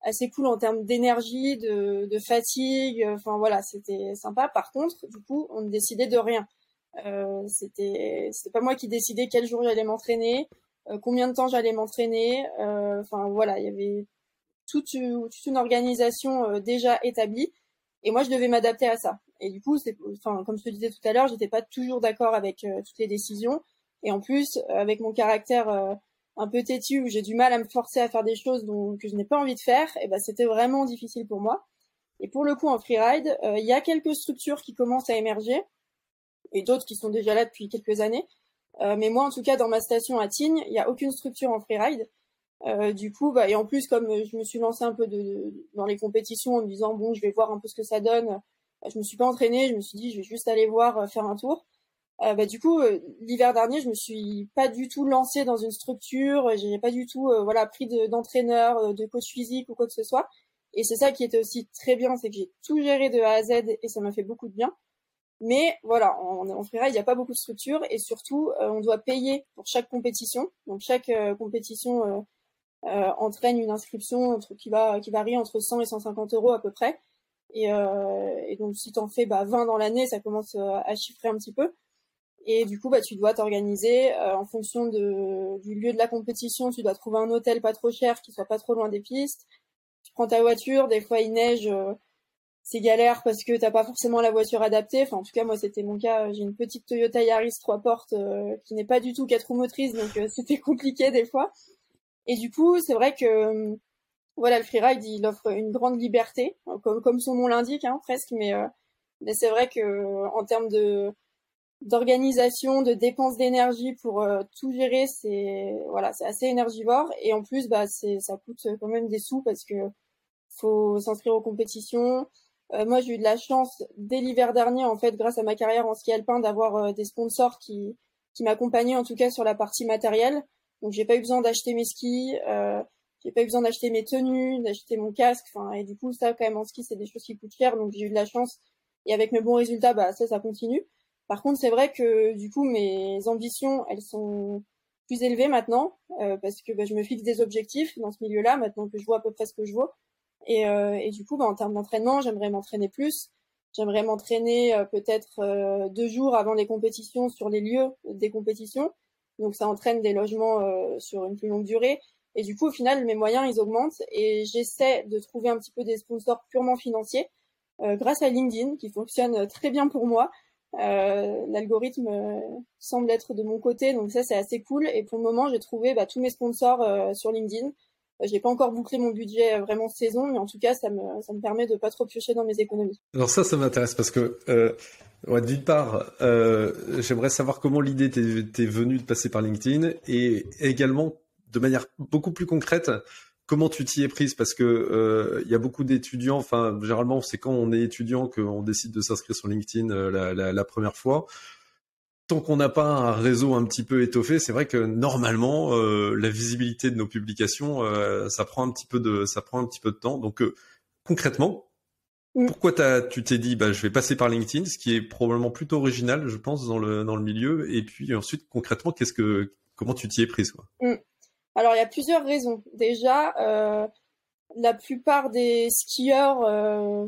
assez cool en termes d'énergie de, fatigue. Enfin voilà c'était sympa. Par contre du coup on ne décidait de rien. Euh, c'était c'était pas moi qui décidais quel jour j'allais m'entraîner euh, combien de temps j'allais m'entraîner. Euh, enfin voilà il y avait toute, toute une organisation déjà établie. Et moi je devais m'adapter à ça. Et du coup enfin comme je te disais tout à l'heure j'étais pas toujours d'accord avec toutes les décisions et en plus, euh, avec mon caractère euh, un peu têtu où j'ai du mal à me forcer à faire des choses dont, que je n'ai pas envie de faire, et eh ben c'était vraiment difficile pour moi. Et pour le coup, en freeride, euh, il y a quelques structures qui commencent à émerger et d'autres qui sont déjà là depuis quelques années. mais moi, en tout cas, dans ma station à Tignes, il n'y a aucune structure en freeride. Euh, du coup, bah, et en plus, comme je me suis lancée un peu dans les compétitions en me disant bon, je vais voir un peu ce que ça donne, je me suis pas entraînée, je me suis dit je vais juste aller voir, faire un tour. Euh, bah, du coup, euh, l'hiver dernier, je me suis pas du tout lancée dans une structure, j'ai pas du tout euh, voilà pris d'entraîneur, de, coach physique ou quoi que ce soit. Et c'est ça qui était aussi très bien, c'est que j'ai tout géré de A à Z et ça m'a fait beaucoup de bien. Mais voilà, en, en freeride, il n'y a pas beaucoup de structure et surtout, on doit payer pour chaque compétition. Donc chaque compétition entraîne une inscription entre, qui, va, qui varie entre 100 et 150 euros à peu près. Et, et donc si t'en fais bah, 20 dans l'année, ça commence à chiffrer un petit peu. Et du coup, bah, tu dois t'organiser en fonction de, du lieu de la compétition. Tu dois trouver un hôtel pas trop cher, qui soit pas trop loin des pistes. Tu prends ta voiture, des fois il neige, c'est galère parce que t'as pas forcément la voiture adaptée. Enfin, en tout cas, moi, c'était mon cas. J'ai une petite Toyota Yaris trois portes euh, qui n'est pas du tout quatre roues motrices, donc euh, c'était compliqué des fois. Et du coup, c'est vrai que euh, voilà, le freeride, il offre une grande liberté, comme, comme son nom l'indique, hein, presque. Mais, mais c'est vrai que en termes de d'organisation, de dépenses d'énergie pour tout gérer, c'est voilà, c'est assez énergivore. Et en plus, bah, c'est ça coûte quand même des sous parce que faut s'inscrire aux compétitions euh, moi, j'ai eu de la chance dès l'hiver dernier, en fait, grâce à ma carrière en ski alpin, d'avoir euh, des sponsors qui, qui m'accompagnaient en tout cas sur la partie matérielle. Donc, j'ai pas eu besoin d'acheter mes skis, euh, j'ai pas eu besoin d'acheter mes tenues, d'acheter mon casque. Enfin, et du coup, ça, quand même, en ski, c'est des choses qui coûtent cher. Donc, j'ai eu de la chance. Et avec mes bons résultats, bah, ça, ça continue. Par contre, c'est vrai que du coup, mes ambitions, elles sont plus élevées maintenant euh, parce que bah, je me fixe des objectifs dans ce milieu-là maintenant que je vois à peu près ce que je vois. Et, euh, et du coup, bah, en termes d'entraînement, j'aimerais m'entraîner plus. J'aimerais m'entraîner euh, peut-être euh, deux jours avant les compétitions sur les lieux des compétitions. Donc ça entraîne des logements sur une plus longue durée. Et du coup, au final, mes moyens, ils augmentent et j'essaie de trouver un petit peu des sponsors purement financiers grâce à LinkedIn, qui fonctionne très bien pour moi. Euh, L'algorithme semble être de mon côté, donc ça, c'est assez cool. Et pour le moment, j'ai trouvé bah, tous mes sponsors sur LinkedIn. J'ai pas encore bouclé mon budget euh, vraiment saison, mais en tout cas, ça me, permet de pas trop piocher dans mes économies. Alors ça, ça m'intéresse parce que, euh, d'une part, euh, j'aimerais savoir comment l'idée t'est venue de passer par LinkedIn et également, de manière beaucoup plus concrète, comment tu t'y es prise? Parce que euh, il y a beaucoup d'étudiants. Enfin, généralement, c'est quand on est étudiant qu'on décide de s'inscrire sur LinkedIn euh, la, la, la, première fois tant qu'on n'a pas un réseau un petit peu étoffé, c'est vrai que normalement euh, la visibilité de nos publications, euh, ça prend un petit peu de, ça prend un petit peu de temps. Donc euh, concrètement, mm. pourquoi tu t'es dit, bah je vais passer par LinkedIn, ce qui est probablement plutôt original, je pense, dans le dans le milieu. Et puis ensuite, concrètement, qu'est-ce que, comment tu t'y es prise quoi? Mm. Alors il y a plusieurs raisons. Déjà. la plupart des skieurs,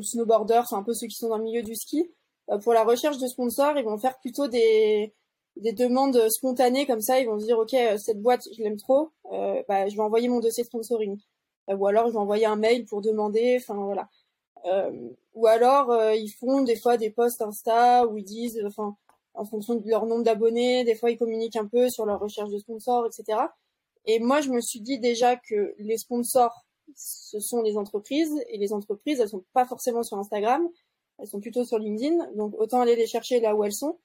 snowboarders, c'est un peu ceux qui sont dans le milieu du ski, euh, pour la recherche de sponsors, ils vont faire plutôt des, des demandes spontanées comme ça. Ils vont se dire, OK, euh, cette boîte, je l'aime trop, euh, bah, je vais envoyer mon dossier sponsoring. ou alors, je vais envoyer un mail pour demander, enfin voilà. ou alors, ils font des fois des posts Insta où ils disent, enfin, en fonction de leur nombre d'abonnés, des fois, ils communiquent un peu sur leur recherche de sponsors, etc. Et moi, je me suis dit déjà que les sponsors, ce sont les entreprises, et les entreprises, elles sont pas forcément sur Instagram, elles sont plutôt sur LinkedIn, donc autant aller les chercher là où elles sont.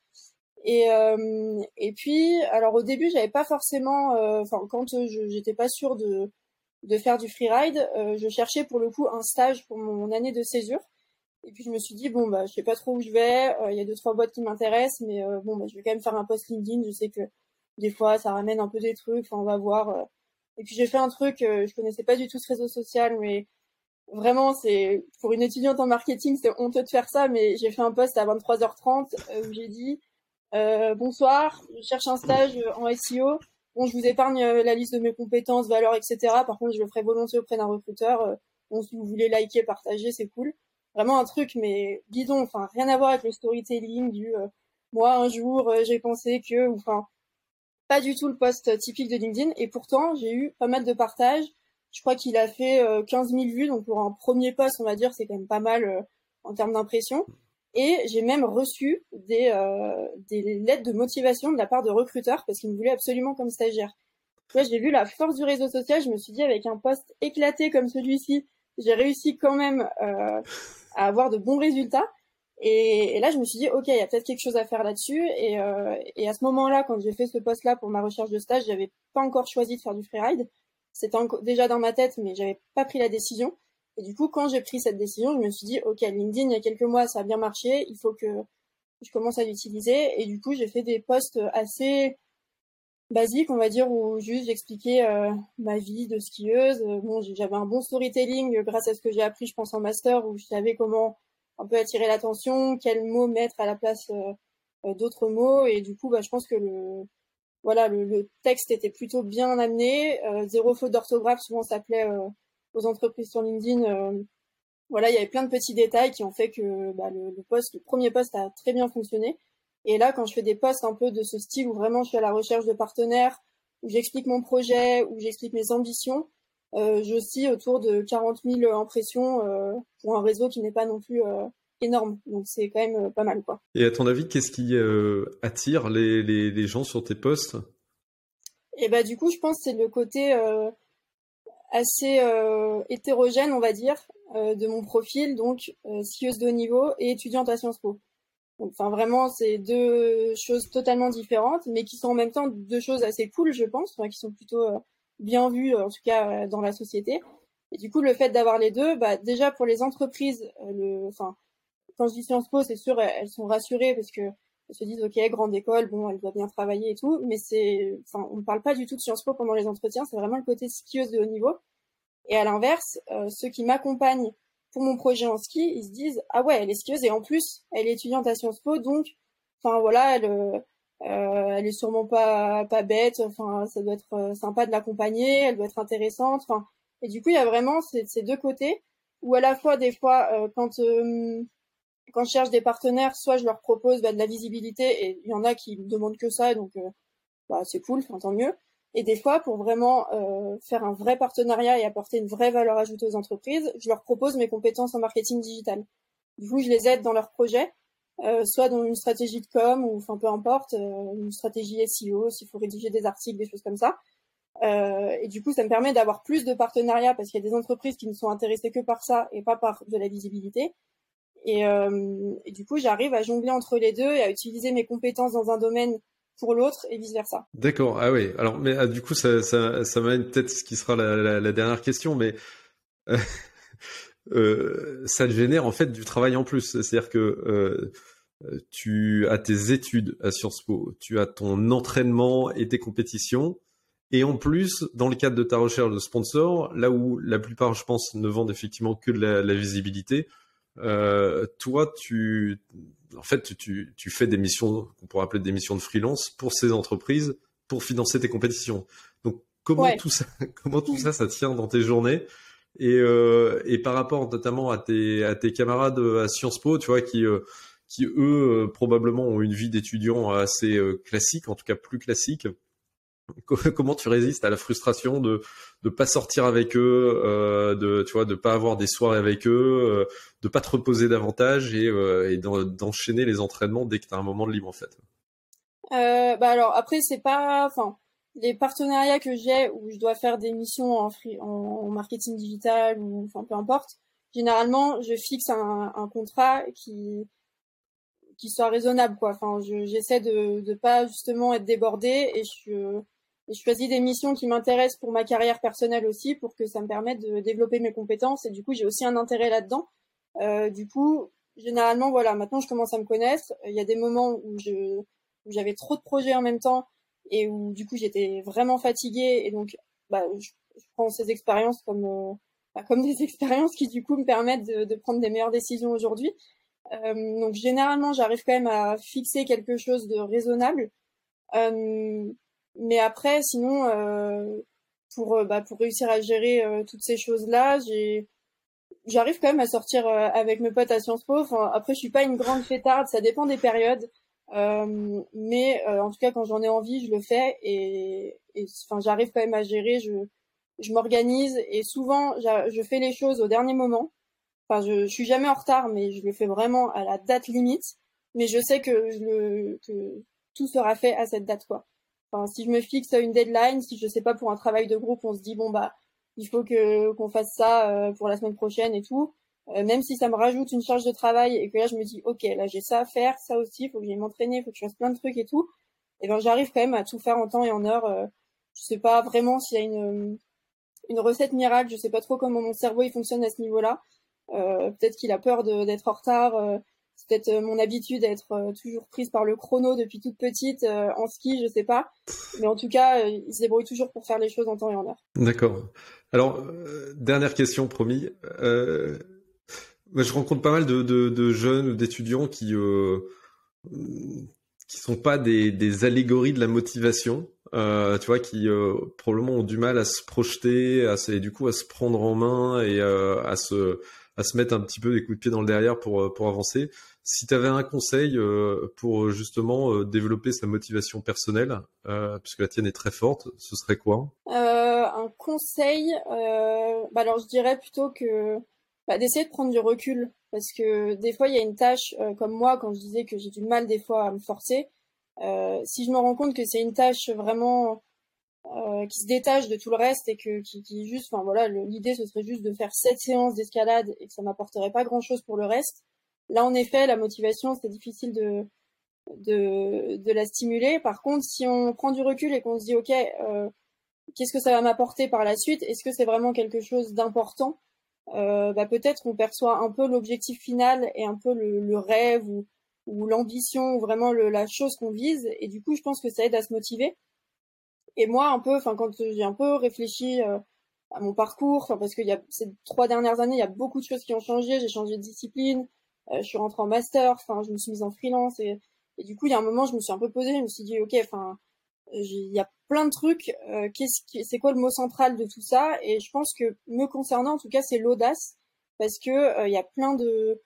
Et, euh, puis, alors au début, j'avais pas forcément, euh, enfin quand je j'étais pas sûre de faire du freeride, euh, je cherchais pour le coup un stage pour mon année de césure. Et puis je me suis dit bon bah je sais pas trop où je vais, il y a deux trois boîtes qui m'intéressent, mais bon bah je vais quand même faire un post LinkedIn. Je sais que des fois ça ramène un peu des trucs, enfin on va voir. Et puis j'ai fait un truc, je connaissais pas du tout ce réseau social, mais Vraiment, c'est pour une étudiante en marketing, c'est honteux de faire ça, mais j'ai fait un post à 23h30 euh, où j'ai dit euh, bonsoir, je cherche un stage en SEO. Bon, je vous épargne euh, la liste de mes compétences, valeurs, etc. Par contre, je le ferai volontiers auprès d'un recruteur. bon, si vous voulez liker, partager, c'est cool. Vraiment un truc, mais bidon. Enfin, rien à voir avec le storytelling du moi un jour j'ai pensé que, enfin, pas du tout le post typique de LinkedIn. Et pourtant, j'ai eu pas mal de partages je crois qu'il a fait 15 euh, 000 vues, donc pour un premier poste, on va dire, c'est quand même pas mal euh, en termes d'impression. Et j'ai même reçu des, euh, des lettres de motivation de la part de recruteurs parce qu'ils me voulaient absolument comme stagiaire. Ouais, j'ai vu la force du réseau social, je me suis dit avec un poste éclaté comme celui-ci, j'ai réussi quand même à avoir de bons résultats. Et, là, je me suis dit, ok, il y a peut-être quelque chose à faire là-dessus. Et, et à ce moment-là, quand j'ai fait ce poste-là pour ma recherche de stage, j'avais pas encore choisi de faire du freeride c'était déjà dans ma tête, mais j'avais pas pris la décision. Et du coup, quand j'ai pris cette décision, je me suis dit, ok, LinkedIn, il y a quelques mois, ça a bien marché, il faut que je commence à l'utiliser. Et du coup, j'ai fait des posts assez basiques, on va dire, où juste j'expliquais euh, ma vie de skieuse. Bon, j'avais un bon storytelling grâce à ce que j'ai appris, je pense, en master, où je savais comment un attirer l'attention, quels mots mettre à la place euh, euh, d'autres mots. Et du coup, bah, je pense que le, voilà, le, texte était plutôt bien amené. Euh, zéro faute d'orthographe, souvent s'appelait euh, aux entreprises sur LinkedIn. Voilà, il y avait plein de petits détails qui ont fait que bah, le poste, le premier poste a très bien fonctionné. Et là, quand je fais des posts un peu de ce style où vraiment je suis à la recherche de partenaires, où j'explique mon projet, où j'explique mes ambitions, euh, j'oscille autour de 40 000 impressions euh, pour un réseau qui n'est pas non plus euh, énorme. Donc c'est quand même pas mal, quoi. Et à ton avis, qu'est-ce qui attire les, les, les, gens sur tes posts? Et bah du coup, je pense que c'est le côté assez hétérogène, on va dire, de mon profil, donc skieuse de haut niveau et étudiante à Sciences Po. Enfin, vraiment, c'est deux choses totalement différentes, mais qui sont en même temps deux choses assez cool, je pense, enfin, qui sont plutôt bien vues, en tout cas, euh, dans la société. Et du coup, le fait d'avoir les deux, bah, déjà pour les entreprises, euh, le, enfin, quand je dis Sciences Po, c'est sûr, elles sont rassurées parce que elles se disent, ok, grande école, bon, elle doit bien travailler et tout, mais c'est, enfin, on ne parle pas du tout de Sciences Po pendant les entretiens, c'est vraiment le côté skieuse de haut niveau. Et à l'inverse, ceux qui m'accompagnent pour mon projet en ski, ils se disent ah ouais, elle est skieuse et en plus elle est étudiante à Sciences Po, donc enfin voilà, elle euh, elle est sûrement pas pas bête, enfin ça doit être euh, sympa de l'accompagner, elle doit être intéressante, enfin et du coup il y a vraiment ces, deux côtés où à la fois des fois euh, quand euh, quand je cherche des partenaires, soit je leur propose bah, de la visibilité et il y en a qui me demandent que ça, donc euh, bah, c'est cool, tant mieux. Et des fois, pour vraiment euh, faire un vrai partenariat et apporter une vraie valeur ajoutée aux entreprises, je leur propose mes compétences en marketing digital. Du coup, je les aide dans leurs projets, euh, soit dans une stratégie de com ou enfin peu importe, euh, une stratégie SEO, s'il faut rédiger des articles, des choses comme ça. Euh, et du coup, ça me permet d'avoir plus de partenariats parce qu'il y a des entreprises qui ne sont intéressées que par ça et pas par de la visibilité. Et, euh, et du coup, j'arrive à jongler entre les deux et à utiliser mes compétences dans un domaine pour l'autre et vice versa. D'accord. Ah oui. Alors, mais ah, du coup, ça, ça, ça m'amène peut-être ce qui sera la, la, la, dernière question, mais euh, ça te génère en fait du travail en plus. C'est-à-dire que euh, tu as tes études à Sciences Po, tu as ton entraînement et tes compétitions. Et en plus, dans le cadre de ta recherche de sponsor, là où la plupart, je pense, ne vendent effectivement que de la, la visibilité, euh, toi, tu, en fait, tu, tu fais des missions qu'on pourrait appeler des missions de freelance pour ces entreprises pour financer tes compétitions. Donc, comment Ouais. tout ça, comment tout ça, ça tient dans tes journées? Et, euh, et par rapport notamment à tes, à tes camarades à Sciences Po, tu vois, qui, euh, qui eux, euh, probablement ont une vie d'étudiant assez euh, classique, en tout cas plus classique. Co- Comment tu résistes à la frustration de de pas sortir avec eux, euh, de tu vois, de pas avoir des soirées avec eux, euh, de pas te reposer davantage et, euh, et d'en- d'enchaîner les entraînements dès que tu as un moment de libre en fait? Euh, bah alors après c'est pas, enfin les partenariats que j'ai où je dois faire des missions en, free, en, marketing digital ou enfin peu importe. Généralement je fixe un, un contrat qui qui soit raisonnable quoi. Enfin je- j'essaie de de pas justement être débordée et je je choisis des missions qui m'intéressent pour ma carrière personnelle aussi pour que ça me permette de développer mes compétences et du coup j'ai aussi un intérêt là-dedans. Euh, du coup généralement voilà maintenant je commence à me connaître. Il y a des moments où je où j'avais trop de projets en même temps et où du coup j'étais vraiment fatiguée et donc bah, je, prends ces expériences comme euh, bah, comme des expériences qui du coup me permettent de, prendre des meilleures décisions aujourd'hui. Euh, donc généralement j'arrive quand même à fixer quelque chose de raisonnable. Euh, mais après sinon pour bah, pour réussir à gérer toutes ces choses là j'ai j'arrive quand même à sortir avec mes potes à Sciences Po. Enfin, après, je suis pas une grande fêtarde, ça dépend des périodes. Euh, mais euh, en tout cas, quand j'en ai envie, je le fais et, enfin, j'arrive quand même à gérer. Je, je m'organise et souvent, je fais les choses au dernier moment. Enfin, je, je suis jamais en retard, mais je le fais vraiment à la date limite. Mais je sais que je le que tout sera fait à cette date, quoi. Enfin, si je me fixe une deadline, si je sais pas pour un travail de groupe, on se dit bon bah il faut que qu'on fasse ça euh, pour la semaine prochaine et tout. Euh, même si ça me rajoute une charge de travail et que là je me dis ok là j'ai ça à faire, ça aussi, il faut que j'aille m'entraîner, il faut que je fasse plein de trucs et tout. Et ben j'arrive quand même à tout faire en temps et en heure. Euh, je sais pas vraiment s'il y a une une recette miracle, je sais pas trop comment mon cerveau il fonctionne à ce niveau-là. Euh, peut-être qu'il a peur d'être en retard. euh, c'est peut-être euh, mon habitude d'être euh, toujours prise par le chrono depuis toute petite euh, en ski, je sais pas. Mais en tout cas, euh, il se débrouille toujours pour faire les choses en temps et en heure. D'accord. Alors, euh, dernière question, promis. Euh, je rencontre pas mal de, de, de jeunes ou d'étudiants qui euh, qui sont pas des, des allégories de la motivation, euh, tu vois, qui euh, probablement ont du mal à se projeter, à se, du coup à se prendre en main et euh, à se à se mettre un petit peu des coups de pied dans le derrière pour, pour avancer. Si tu avais un conseil pour justement développer sa motivation personnelle, puisque la tienne est très forte, ce serait quoi? Un conseil, bah alors je dirais plutôt que bah, d'essayer de prendre du recul parce que des fois il y a une tâche euh, comme moi quand je disais que j'ai du mal des fois à me forcer. Euh, si je me rends compte que c'est une tâche vraiment euh, qui se détache de tout le reste et que qui, qui juste enfin voilà l'idée ce serait juste de faire sept séances d'escalade et que ça m'apporterait pas grand chose pour le reste. Là en effet la motivation c'est difficile de de, de la stimuler. Par contre si on prend du recul et qu'on se dit ok euh, qu'est-ce que ça va m'apporter par la suite? Est-ce que c'est vraiment quelque chose d'important? Euh, bah, peut-être qu'on perçoit un peu l'objectif final et un peu le, le rêve ou, ou l'ambition ou vraiment le, la chose qu'on vise. Et du coup je pense que ça aide à se motiver. Et moi un peu enfin quand j'ai un peu réfléchi euh, à mon parcours parce qu'il y a ces trois dernières années il y a beaucoup de choses qui ont changé. J'ai changé de discipline euh, je suis rentrée en master enfin je me suis mise en freelance et, et du coup il y a un moment je me suis un peu posée. Je me suis dit ok enfin il y a plein de trucs. Euh, qu'est-ce c'est quoi le mot central de tout ça? Et je pense que me concernant, en tout cas, c'est l'audace, parce que euh, il y a plein de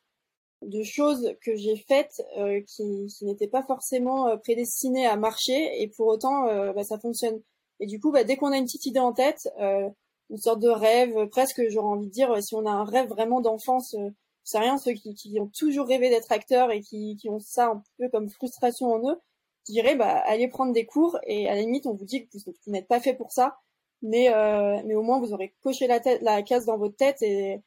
de choses que j'ai faites euh, qui, qui n'étaient pas forcément prédestinées à marcher, et pour autant, bah, ça fonctionne. Et du coup, bah, dès qu'on a une petite idée en tête, une sorte de rêve, presque, j'aurais envie de dire, si on a un rêve vraiment d'enfance, c'est rien, ceux qui, qui, ont toujours rêvé d'être acteurs et qui, qui ont ça un peu comme frustration en eux, je dirais bah allez prendre des cours et à la limite on vous dit que vous, n'êtes pas fait pour ça, mais euh, mais au moins vous aurez coché la tête case dans votre tête et,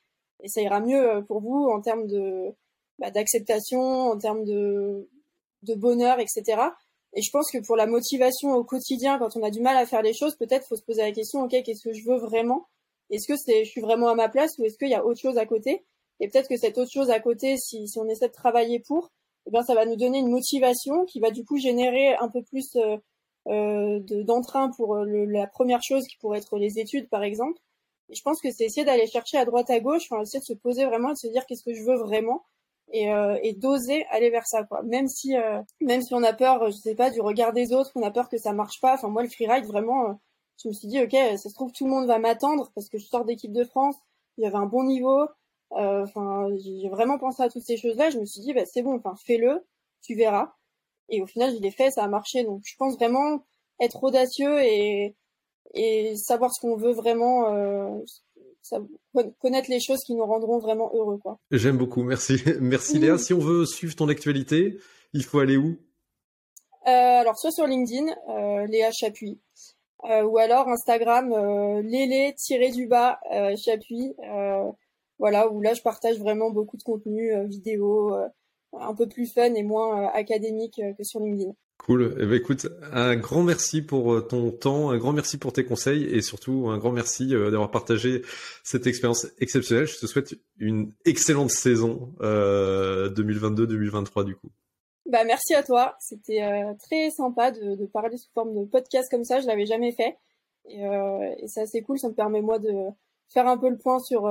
ça ira mieux euh, pour vous en termes de bah, d'acceptation, en termes de de bonheur, etc. Et je pense que pour la motivation au quotidien, quand on a du mal à faire les choses, peut-être faut se poser la question, ok, qu'est-ce que je veux vraiment? Est-ce que c'est, je suis vraiment à ma place ou est-ce qu'il y a autre chose à côté? Et peut-être que cette autre chose à côté, si on essaie de travailler pour, eh bien, ça va nous donner une motivation qui va du coup générer un peu plus euh, euh d'entrain pour euh, le, la première chose qui pourrait être les études, par exemple. Et je pense que c'est essayer d'aller chercher à droite à gauche, enfin, essayer de se poser vraiment, de se dire qu'est-ce que je veux vraiment et, euh, et d'oser aller vers ça, quoi. Même si, euh, même si on a peur, je sais pas, du regard des autres, qu'on a peur que ça marche pas. Enfin, moi, le freeride, vraiment, je me suis dit, ok, ça se trouve tout le monde va m'attendre parce que je sors d'équipe de France, il y avait un bon niveau, euh, enfin, j'ai vraiment pensé à toutes ces choses-là. Je me suis dit, bah, c'est bon, enfin, fais-le, tu verras. Et au final, je l'ai fait, ça a marché. Donc, je pense vraiment être audacieux et, et savoir ce qu'on veut vraiment, euh, connaître les choses qui nous rendront vraiment heureux, quoi. J'aime beaucoup, merci, merci Léa. Si on veut suivre ton actualité, il faut aller où? Euh, Alors, soit sur LinkedIn, euh, Léa Chapuis, euh, ou alors Instagram, euh, lélé-du-bas Chapuis voilà, où là je partage vraiment beaucoup de contenu euh, vidéo, euh, un peu plus fun et moins euh, académique que sur LinkedIn. Cool. Eh ben, écoute, un grand merci pour ton temps, un grand merci pour tes conseils et surtout un grand merci d'avoir partagé cette expérience exceptionnelle. Je te souhaite une excellente saison 2022-2023 du coup. Bah merci à toi. C'était très sympa de, de, parler sous forme de podcast comme ça. Je l'avais jamais fait et, et c'est assez cool. Ça me permet moi de faire un peu le point sur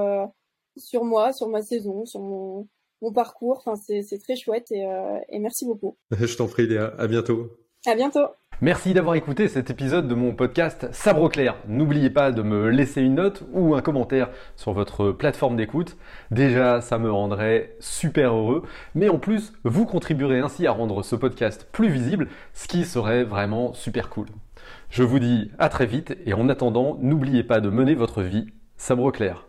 sur moi, sur ma saison, sur mon, mon parcours. Enfin, c'est très chouette et, euh, et merci beaucoup. Je t'en prie, Léa. À bientôt. À bientôt. Merci d'avoir écouté cet épisode de mon podcast Sabre Clair. N'oubliez pas de me laisser une note ou un commentaire sur votre plateforme d'écoute. Déjà, ça me rendrait super heureux. Mais en plus, vous contribuerez ainsi à rendre ce podcast plus visible, ce qui serait vraiment super cool. Je vous dis à très vite et en attendant, n'oubliez pas de mener votre vie sabre clair.